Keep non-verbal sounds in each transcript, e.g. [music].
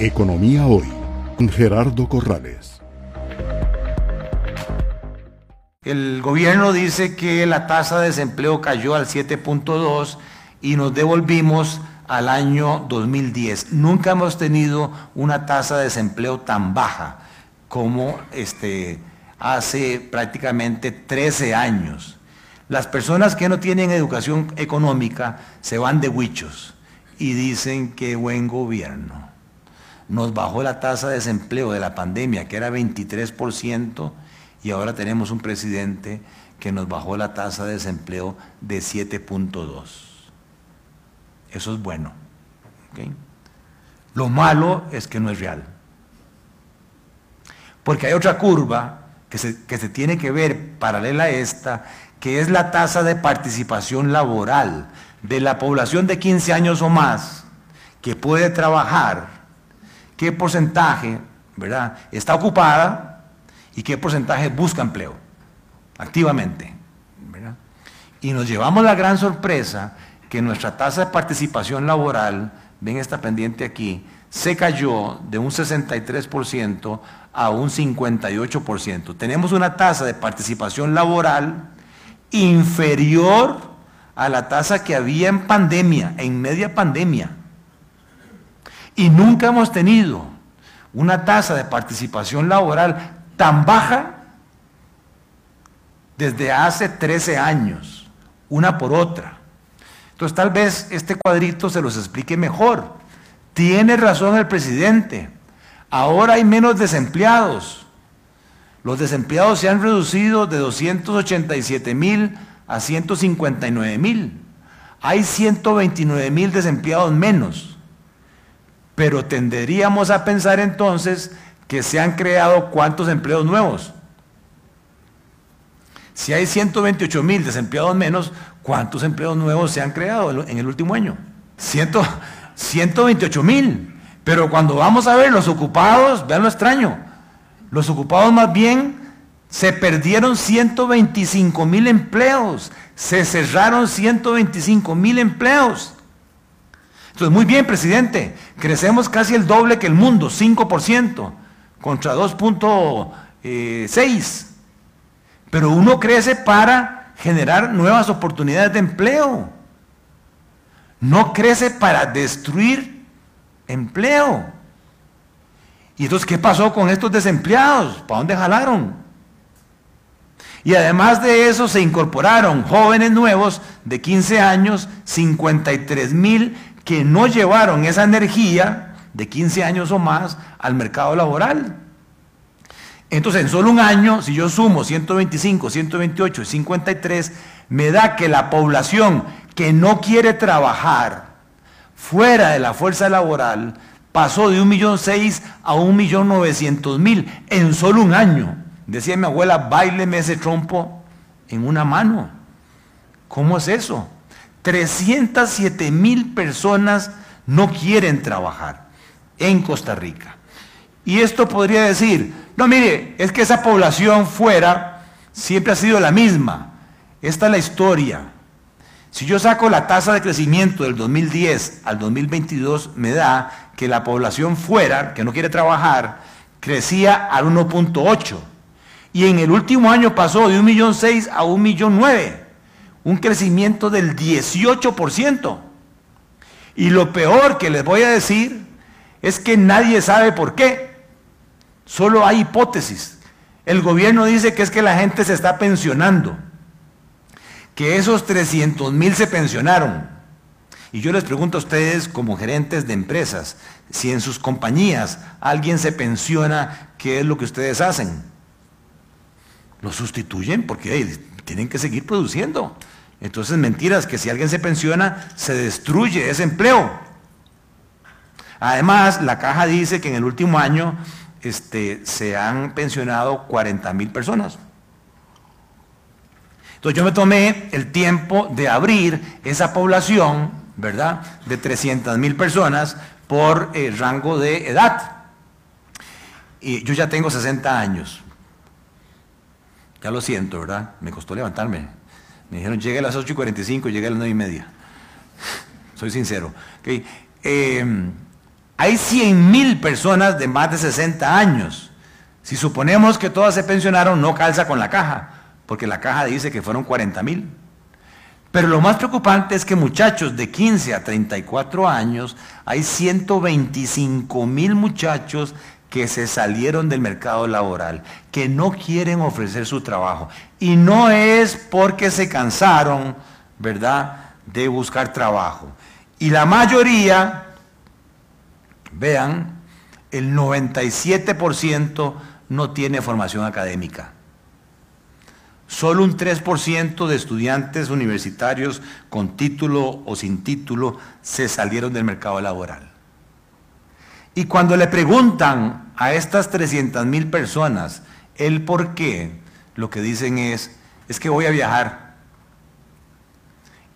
Economía Hoy, Gerardo Corrales. El gobierno dice que la tasa de desempleo cayó al 7.2 y nos devolvimos al año 2010. Nunca hemos tenido una tasa de desempleo tan baja como este, hace prácticamente 13 años. Las personas que no tienen educación económica se van de huichos y dicen que buen gobierno. Nos bajó la tasa de desempleo de la pandemia, que era 23%, y ahora tenemos un presidente que nos bajó la tasa de desempleo de 7.2. Eso es bueno. Lo malo es que no es real. Porque hay otra curva que se, que se tiene que ver paralela a esta, que es la tasa de participación laboral de la población de 15 años o más que puede trabajar, qué porcentaje ¿verdad? está ocupada y qué porcentaje busca empleo activamente. Y nos llevamos la gran sorpresa que nuestra tasa de participación laboral, ven esta pendiente aquí, se cayó de un 63% a un 58%. Tenemos una tasa de participación laboral inferior a la tasa que había en pandemia, en media pandemia. Y nunca hemos tenido una tasa de participación laboral tan baja desde hace 13 años, una por otra. Entonces tal vez este cuadrito se los explique mejor. Tiene razón el presidente. Ahora hay menos desempleados. Los desempleados se han reducido de 287 mil a 159 mil. Hay 129 mil desempleados menos. Pero tenderíamos a pensar entonces que se han creado cuántos empleos nuevos. Si hay 128 mil desempleados menos, ¿cuántos empleos nuevos se han creado en el último año? 128 mil. Pero cuando vamos a ver los ocupados, vean lo extraño. Los ocupados más bien se perdieron 125 mil empleos, se cerraron 125 mil empleos. Entonces, muy bien, presidente, crecemos casi el doble que el mundo, 5%, contra 2.6. Pero uno crece para generar nuevas oportunidades de empleo. No crece para destruir empleo. ¿Y entonces qué pasó con estos desempleados? ¿Para dónde jalaron? Y además de eso se incorporaron jóvenes nuevos de 15 años, 53 mil que no llevaron esa energía de 15 años o más al mercado laboral. Entonces, en solo un año, si yo sumo 125, 128 y 53, me da que la población que no quiere trabajar fuera de la fuerza laboral pasó de 1.600.000 a 1.900.000 en solo un año. Decía mi abuela, baileme ese trompo en una mano. ¿Cómo es eso? 307 mil personas no quieren trabajar en Costa Rica. Y esto podría decir, no mire, es que esa población fuera siempre ha sido la misma. Esta es la historia. Si yo saco la tasa de crecimiento del 2010 al 2022, me da que la población fuera, que no quiere trabajar, crecía al 1.8 y en el último año pasó de 1.600.000 a 1.900.000, un crecimiento del 18%. Y lo peor que les voy a decir es que nadie sabe por qué. Solo hay hipótesis. El gobierno dice que es que la gente se está pensionando, que esos 300 mil se pensionaron. Y yo les pregunto a ustedes como gerentes de empresas, si en sus compañías alguien se pensiona, ¿qué es lo que ustedes hacen? lo sustituyen porque tienen que seguir produciendo. Entonces, mentiras que si alguien se pensiona, se destruye ese empleo. Además, la caja dice que en el último año este, se han pensionado 40 mil personas. Entonces yo me tomé el tiempo de abrir esa población, ¿verdad? De 300 mil personas por el rango de edad. Y yo ya tengo 60 años. Ya lo siento, ¿verdad? Me costó levantarme. Me dijeron, llegue a las 8 y 45, llegué a las 9 y media. Soy sincero. Eh, hay 100 mil personas de más de 60 años. Si suponemos que todas se pensionaron, no calza con la caja, porque la caja dice que fueron 40 mil. Pero lo más preocupante es que muchachos de 15 a 34 años, hay 125 mil muchachos que se salieron del mercado laboral, que no quieren ofrecer su trabajo. Y no es porque se cansaron, ¿verdad?, de buscar trabajo. Y la mayoría Vean, el 97% no tiene formación académica. Solo un 3% de estudiantes universitarios con título o sin título se salieron del mercado laboral. Y cuando le preguntan a estas 300 mil personas el por qué, lo que dicen es, es que voy a viajar,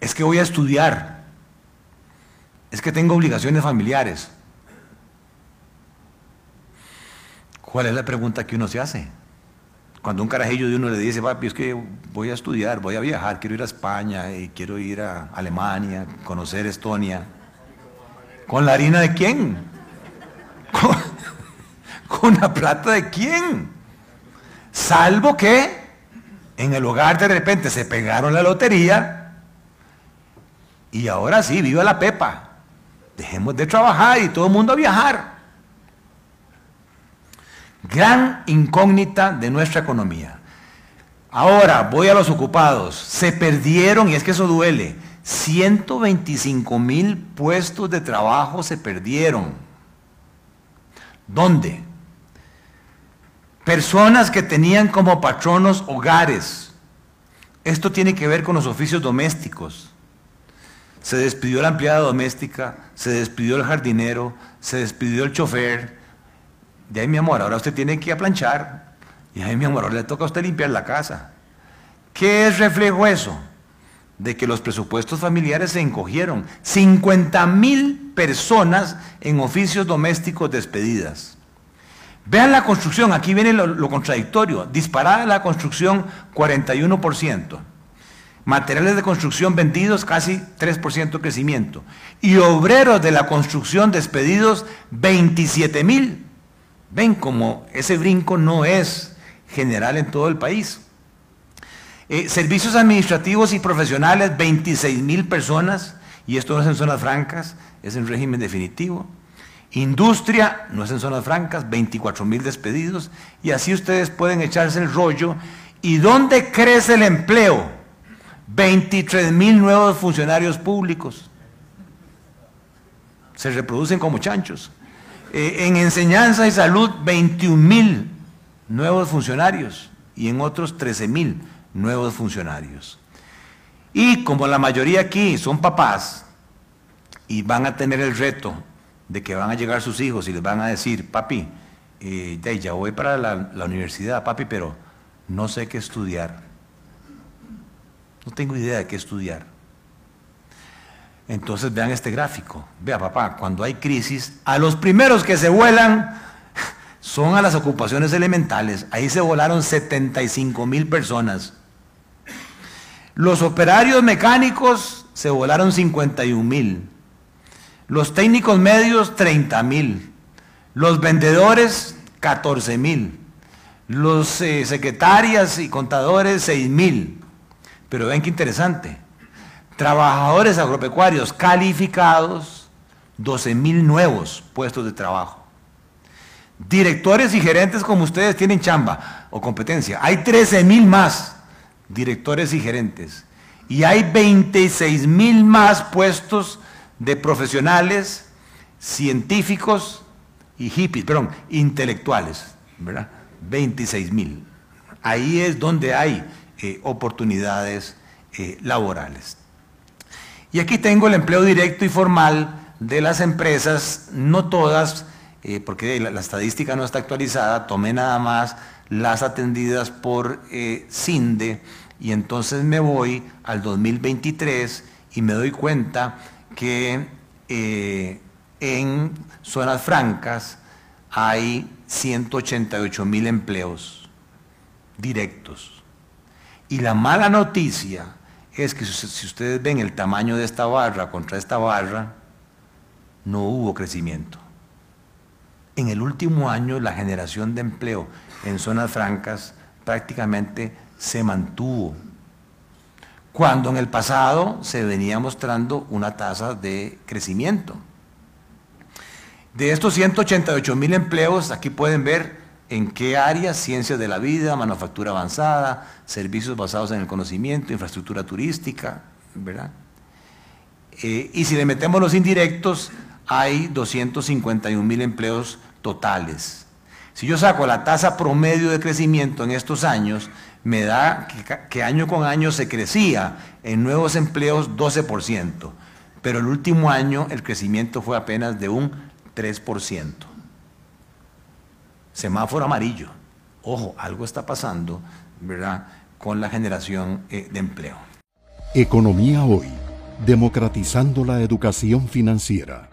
es que voy a estudiar, es que tengo obligaciones familiares, ¿Cuál es la pregunta que uno se hace? Cuando un carajillo de uno le dice, papi, es que voy a estudiar, voy a viajar, quiero ir a España, y quiero ir a Alemania, conocer Estonia. ¿Con la harina de quién? ¿Con, ¿Con la plata de quién? Salvo que en el hogar de repente se pegaron la lotería y ahora sí, viva la pepa. Dejemos de trabajar y todo el mundo a viajar gran incógnita de nuestra economía. Ahora voy a los ocupados. Se perdieron, y es que eso duele, 125 mil puestos de trabajo se perdieron. ¿Dónde? Personas que tenían como patronos hogares. Esto tiene que ver con los oficios domésticos. Se despidió la empleada doméstica, se despidió el jardinero, se despidió el chofer, de ahí mi amor, ahora usted tiene que ir a planchar. Y ahí mi amor, ahora le toca a usted limpiar la casa. ¿Qué es reflejo eso? De que los presupuestos familiares se encogieron. 50 mil personas en oficios domésticos despedidas. Vean la construcción, aquí viene lo, contradictorio. Disparada la construcción 41%. Materiales de construcción vendidos casi 3% crecimiento. Y obreros de la construcción despedidos 27 mil. Ven como ese brinco no es general en todo el país. Eh, servicios administrativos y profesionales, 26 mil personas, y esto no es en zonas francas, es en régimen definitivo. Industria, no es en zonas francas, 24 mil despedidos, y así ustedes pueden echarse el rollo. ¿Y dónde crece el empleo? 23 mil nuevos funcionarios públicos. Se reproducen como chanchos. Eh, en enseñanza y salud, 21 mil nuevos funcionarios y en otros 13 mil nuevos funcionarios. Y como la mayoría aquí son papás y van a tener el reto de que van a llegar sus hijos y les van a decir, papi, eh, ya voy para la universidad, papi, pero no sé qué estudiar. No tengo idea de qué estudiar. Entonces vean este gráfico. Vea papá, cuando hay crisis, a los primeros que se vuelan [laughs] son a las ocupaciones elementales. Ahí se volaron 75 mil personas. Los operarios mecánicos se volaron 51 mil. Los técnicos medios 30 mil. Los vendedores 14 mil. Los eh, secretarias y contadores 6 mil. Pero ven qué interesante trabajadores agropecuarios calificados, 12 mil nuevos puestos de trabajo. Directores y gerentes como ustedes tienen chamba o competencia. Hay 13 mil más directores y gerentes. Y hay 26 mil más puestos de profesionales, científicos y hippies, perdón, intelectuales, ¿verdad? 26 mil. Ahí es donde hay eh, oportunidades eh, laborales. Y aquí tengo el empleo directo y formal de las empresas, no todas, eh, porque la, estadística no está actualizada, tomé nada más las atendidas por CINDE y entonces me voy al 2023 y me doy cuenta que eh, en zonas francas hay 188 mil empleos directos. Y la mala noticia es que si ustedes ven el tamaño de esta barra contra esta barra, no hubo crecimiento. en el último año la generación de empleo en zonas francas prácticamente se mantuvo, cuando en el pasado se venía mostrando una tasa de crecimiento. De estos 188 mil empleos, aquí pueden ver en qué áreas, ciencias de la vida, manufactura avanzada, servicios basados en el conocimiento, infraestructura turística, ¿verdad? Eh, y si le metemos los indirectos, hay 251 mil empleos totales. Si yo saco la tasa promedio de crecimiento en estos años, me da que, año con año se crecía en nuevos empleos 12%, pero el último año el crecimiento fue apenas de un 3%. Semáforo amarillo. Ojo, algo está pasando, ¿verdad?, con la generación eh, de empleo. Economía hoy, democratizando la educación financiera.